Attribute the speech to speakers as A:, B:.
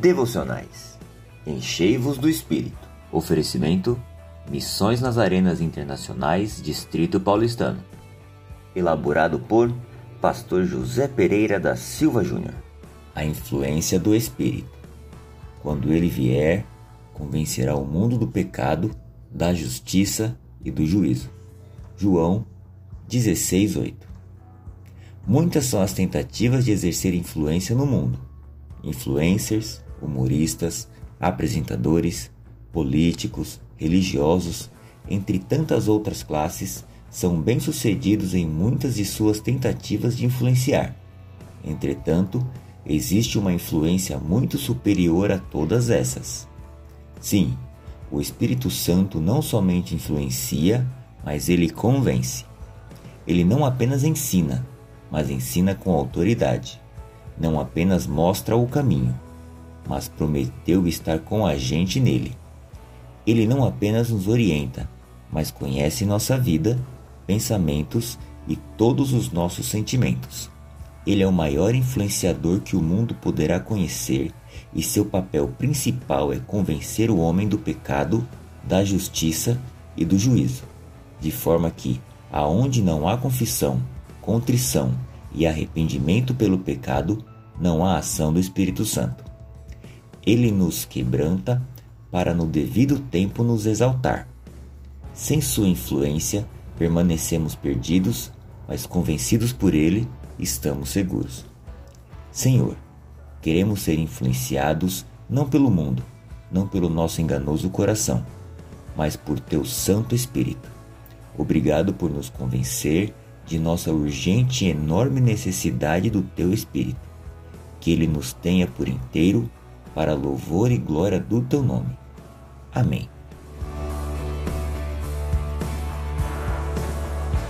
A: devocionais. Enchei-vos do Espírito. Oferecimento: Missões nas Arenas Internacionais, Distrito Paulistano. Elaborado por Pastor José Pereira da Silva Júnior. A influência do Espírito. Quando ele vier, convencerá o mundo do pecado, da justiça e do juízo. João 16:8. Muitas são as tentativas de exercer influência no mundo. Influencers, humoristas, apresentadores, políticos, religiosos, entre tantas outras classes, são bem-sucedidos em muitas de suas tentativas de influenciar. Entretanto, existe uma influência muito superior a todas essas. Sim, o Espírito Santo não somente influencia, mas ele convence. Ele não apenas ensina, mas ensina com autoridade. Não apenas mostra o caminho, mas prometeu estar com a gente nele. Ele não apenas nos orienta, mas conhece nossa vida, pensamentos e todos os nossos sentimentos. Ele é o maior influenciador que o mundo poderá conhecer e seu papel principal é convencer o homem do pecado, da justiça e do juízo, de forma que, aonde não há confissão, contrição e arrependimento pelo pecado, não há ação do Espírito Santo. Ele nos quebranta para no devido tempo nos exaltar. Sem sua influência, permanecemos perdidos, mas convencidos por ele, estamos seguros. Senhor, queremos ser influenciados não pelo mundo, não pelo nosso enganoso coração, mas por teu Santo Espírito. Obrigado por nos convencer de nossa urgente e enorme necessidade do teu Espírito. Que ele nos tenha por inteiro, para louvor e glória do teu nome. Amém.